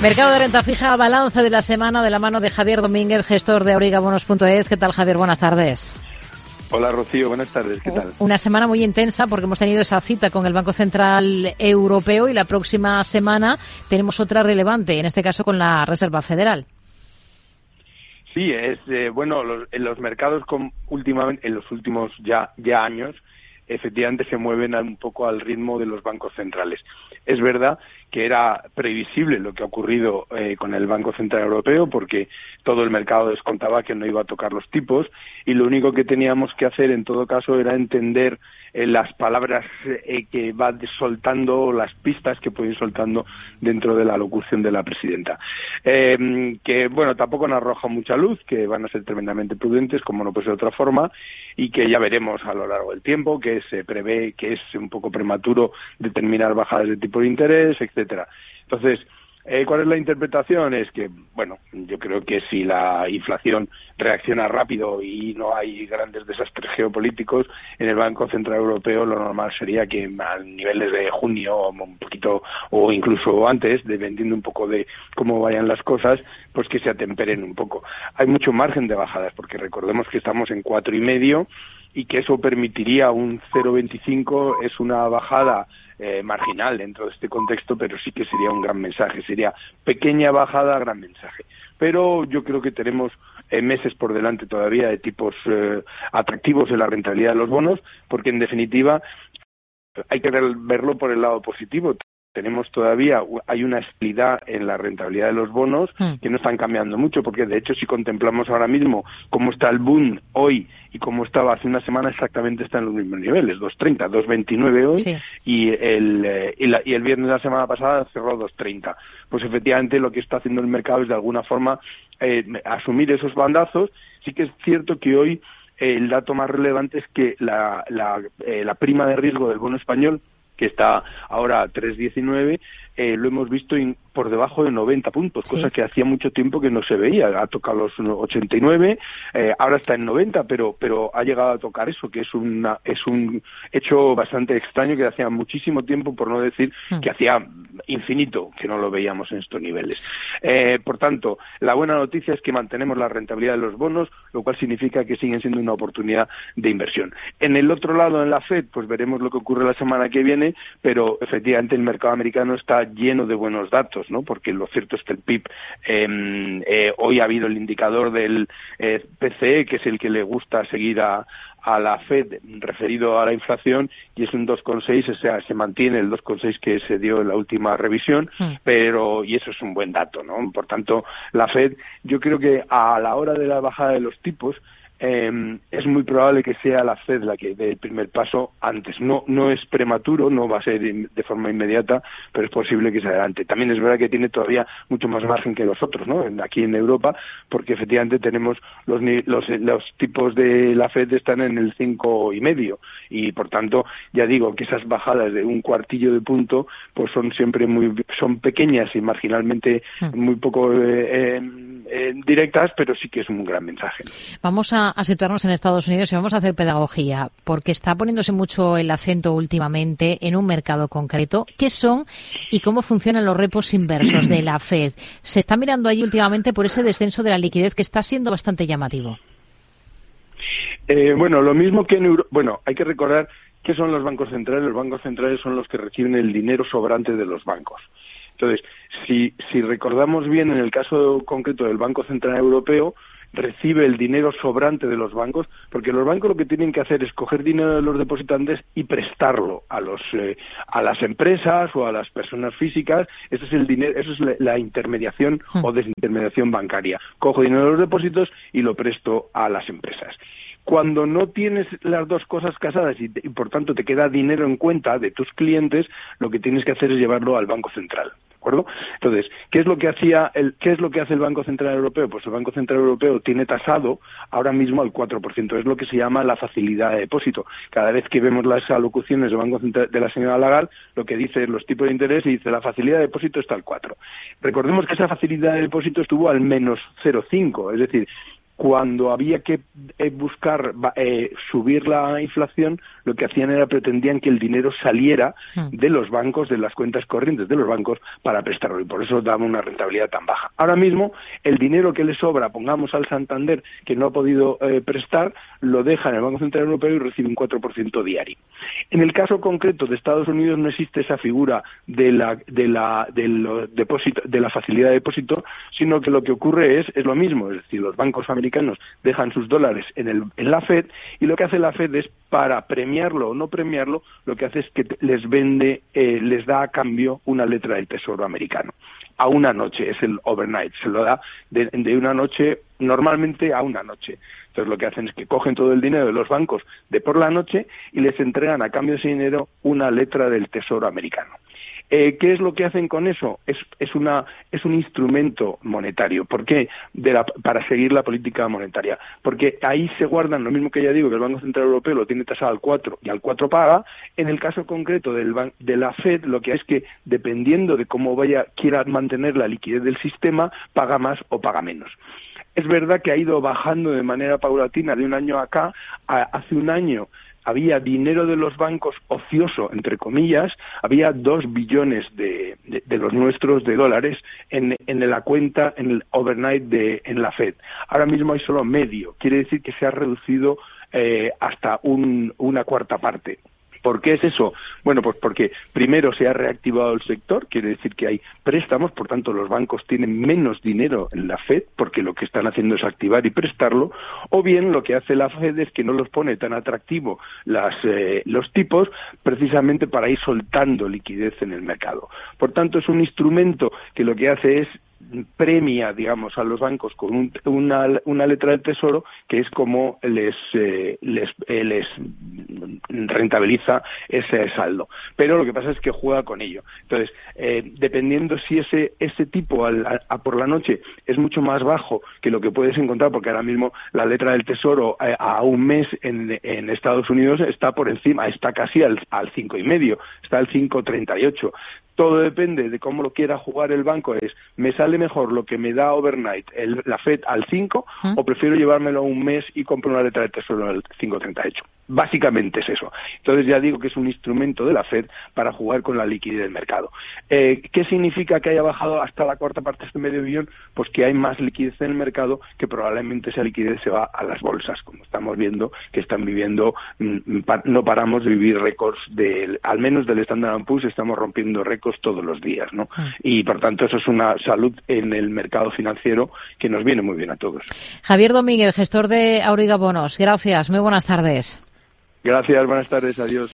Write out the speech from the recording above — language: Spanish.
Mercado de renta fija, balance de la semana de la mano de Javier Domínguez, gestor de aurigabonos.es. ¿Qué tal, Javier? Buenas tardes. Hola, Rocío. Buenas tardes. ¿Qué tal? Una semana muy intensa porque hemos tenido esa cita con el Banco Central Europeo y la próxima semana tenemos otra relevante, en este caso con la Reserva Federal. Sí, es eh, bueno, en los mercados con, últimamente, en los últimos ya, ya años, efectivamente se mueven un poco al ritmo de los bancos centrales. Es verdad que era previsible lo que ha ocurrido eh, con el Banco Central Europeo porque todo el mercado descontaba que no iba a tocar los tipos y lo único que teníamos que hacer en todo caso era entender las palabras eh, que va soltando, las pistas que puede ir soltando dentro de la locución de la presidenta. Em, que, bueno, tampoco nos arroja mucha luz, que van a ser tremendamente prudentes, como no puede ser de otra forma, y que ya veremos a lo largo del tiempo, que se prevé que es un poco prematuro determinar bajadas de tipo de interés, etcétera. Entonces, eh, ¿Cuál es la interpretación? Es que, bueno, yo creo que si la inflación reacciona rápido y no hay grandes desastres geopolíticos, en el Banco Central Europeo lo normal sería que a niveles de junio, un poquito, o incluso antes, dependiendo un poco de cómo vayan las cosas, pues que se atemperen un poco. Hay mucho margen de bajadas, porque recordemos que estamos en cuatro y medio y que eso permitiría un 0,25 es una bajada eh, marginal dentro de este contexto, pero sí que sería un gran mensaje, sería pequeña bajada, gran mensaje. Pero yo creo que tenemos eh, meses por delante todavía de tipos eh, atractivos en la rentabilidad de los bonos, porque en definitiva hay que verlo por el lado positivo tenemos todavía, hay una estabilidad en la rentabilidad de los bonos hmm. que no están cambiando mucho, porque de hecho si contemplamos ahora mismo cómo está el boom hoy y cómo estaba hace una semana, exactamente está en los mismos niveles, 2.30, 2.29 hoy y, el, eh, y, el viernes de la semana pasada cerró 2.30. Pues efectivamente lo que está haciendo el mercado es de alguna forma eh, asumir esos bandazos. Sí que es cierto que hoy eh, el dato más relevante es que la, la, la prima de riesgo del bono español que está ahora a 3.19, eh, lo hemos visto por debajo de 90 puntos, cosa que hacía mucho tiempo que no se veía. Ha tocado los 89, eh, ahora está en 90, pero, pero ha llegado a tocar eso, que es, una, es un hecho bastante extraño que hacía muchísimo tiempo, por no decir hmm. que hacía infinito que no lo veíamos en estos niveles. Eh, por tanto, la buena noticia es que mantenemos la rentabilidad de los bonos, lo cual significa que siguen siendo una oportunidad de inversión. En el otro lado, en la Fed, pues veremos lo que ocurre la semana que viene, pero efectivamente el mercado americano está lleno de buenos datos, ¿no? Porque lo cierto es que el PIB em, eh, hoy ha habido el indicador del eh, PCE, que es el que le gusta seguir a, a la Fed referido a la inflación y es un 2,6, o sea, se mantiene el 2,6 que se dio en la última revisión, pero y eso es un buen dato, ¿no? Por tanto, la Fed, yo creo que a la hora de la bajada de los tipos eh, es muy probable que sea la Fed la que dé el primer paso antes. No, no es prematuro, no va a ser de forma inmediata, pero es posible que se adelante. También es verdad que tiene todavía mucho más margen que los otros, ¿no? Aquí en Europa, porque efectivamente tenemos los, los, los tipos de la Fed están en el cinco y medio y por tanto ya digo que esas bajadas de un cuartillo de punto pues son siempre muy son pequeñas y marginalmente hmm. muy poco eh, em, eh, directas, pero sí que es un gran mensaje. Vamos a, situarnos en Estados Unidos y vamos a hacer pedagogía, porque está poniéndose mucho el acento últimamente en un mercado concreto. ¿Qué son y cómo funcionan los repos inversos de la Fed? Se está mirando ahí últimamente por ese descenso de la liquidez que está siendo bastante llamativo. Eh, bueno, lo mismo que en Europa. Bueno, hay que recordar que son los bancos centrales. Los bancos centrales son los que reciben el dinero sobrante de los bancos. Entonces, si, si recordamos bien, en el caso concreto del Banco Central Europeo, recibe el dinero sobrante de los bancos, porque los bancos lo que tienen que hacer es coger dinero de los depositantes y prestarlo a los eh, a las empresas o a las personas físicas. Eso es el dinero, eso es la, intermediación hmm. o desintermediación bancaria. Cojo dinero de los depósitos y lo presto a las empresas. Cuando no tienes las dos cosas casadas y, por tanto te queda dinero en cuenta de tus clientes, lo que tienes que hacer es llevarlo al Banco Central. ¿De acuerdo? Entonces, ¿qué es lo que hacía qué es lo que hace el Banco Central Europeo? Pues el Banco Central Europeo tiene tasado ahora mismo al 4%, es lo que se llama la facilidad de depósito. Cada vez que vemos las alocuciones del Banco Central de la señora Lagarde, lo que dice es los tipos de interés y dice la facilidad de depósito está al 4. Recordemos que esa facilidad de depósito estuvo al menos 0,5, es decir, cuando había que eh, buscar eh, subir la inflación, lo que hacían era pretendían que el dinero saliera hmm. de los bancos, de las cuentas corrientes de los bancos, para prestarlo. Y por eso daba una rentabilidad tan baja. Ahora mismo, el dinero que le sobra, pongamos al Santander, que no ha podido eh, prestar, lo deja en el Banco Central Europeo y recibe un 4% diario. En el caso concreto de Estados Unidos no existe esa figura de la, de la, del depósito, de la facilidad de depósito, sino que lo que ocurre es, es lo mismo. Es decir, los bancos americanos dejan sus dólares en, el, en la Fed y lo que hace la Fed es para premiarlo o no premiarlo, lo que hace es que les vende, eh, les da a cambio una letra del Tesoro americano. A una noche, es el overnight, se lo da de, de una noche, normalmente a una noche. Entonces lo que hacen es que cogen todo el dinero de los bancos de por la noche y les entregan a cambio de ese dinero una letra del Tesoro americano. Eh, ¿Qué es lo que hacen con eso? Es, es, una, es un instrumento monetario. ¿Por qué? para seguir la política monetaria. Porque ahí se guardan, lo mismo que ya digo, que el Banco Central Europeo lo tiene tasado al 4 y al 4 paga. En el caso concreto del de la Fed, lo que es que dependiendo de cómo vaya, quiera mantener la liquidez del sistema, paga más o paga menos. Es verdad que ha ido bajando de manera paulatina de un año acá. hace un año había dinero de los bancos ocioso, entre comillas, había dos billones de, los nuestros de dólares en, la cuenta, en el overnight de, en la Fed. Ahora mismo hay solo medio, quiere decir que se ha reducido eh, hasta una cuarta parte. ¿Por qué es eso? Bueno, pues porque primero se ha reactivado el sector, quiere decir que hay préstamos, por tanto los bancos tienen menos dinero en la Fed, porque lo que están haciendo es activar y prestarlo, o bien lo que hace la Fed es que no los pone tan atractivo las, eh, los tipos precisamente para ir soltando liquidez en el mercado. Por tanto, es un instrumento que lo que hace es premia, digamos, a los bancos con una, una, letra del tesoro que es como les, eh, les, eh, les, rentabiliza ese saldo. Pero lo que pasa es que juega con ello. Entonces, eh, dependiendo si ese, ese tipo a, por la noche es mucho más bajo que lo que puedes encontrar, porque ahora mismo la letra del tesoro a un mes en, en, Estados Unidos está por encima, está casi al, al cinco y medio, está al 5.38 todo depende de cómo lo quiera jugar el banco, es, ¿me sale mejor lo que me da overnight el, la FED al 5 o prefiero llevármelo un mes y compro una letra de tesoro al 5.38? Básicamente es eso. Entonces ya digo que es un instrumento de la Fed para jugar con la liquidez del mercado. Eh, ¿Qué significa que haya bajado hasta la cuarta parte de este medio billón? Pues que hay más liquidez en el mercado que probablemente esa liquidez se va a las bolsas, como estamos viendo que están viviendo, mm, no paramos de vivir récords, del, al menos del Standard Poor's estamos rompiendo récords todos los días, ¿no? Ah. Y por tanto eso es una salud en el mercado financiero que nos viene muy bien a todos. Javier Domínguez, gestor de Auriga Bonos. Gracias, muy buenas tardes. Gracias, buenas tardes, adiós.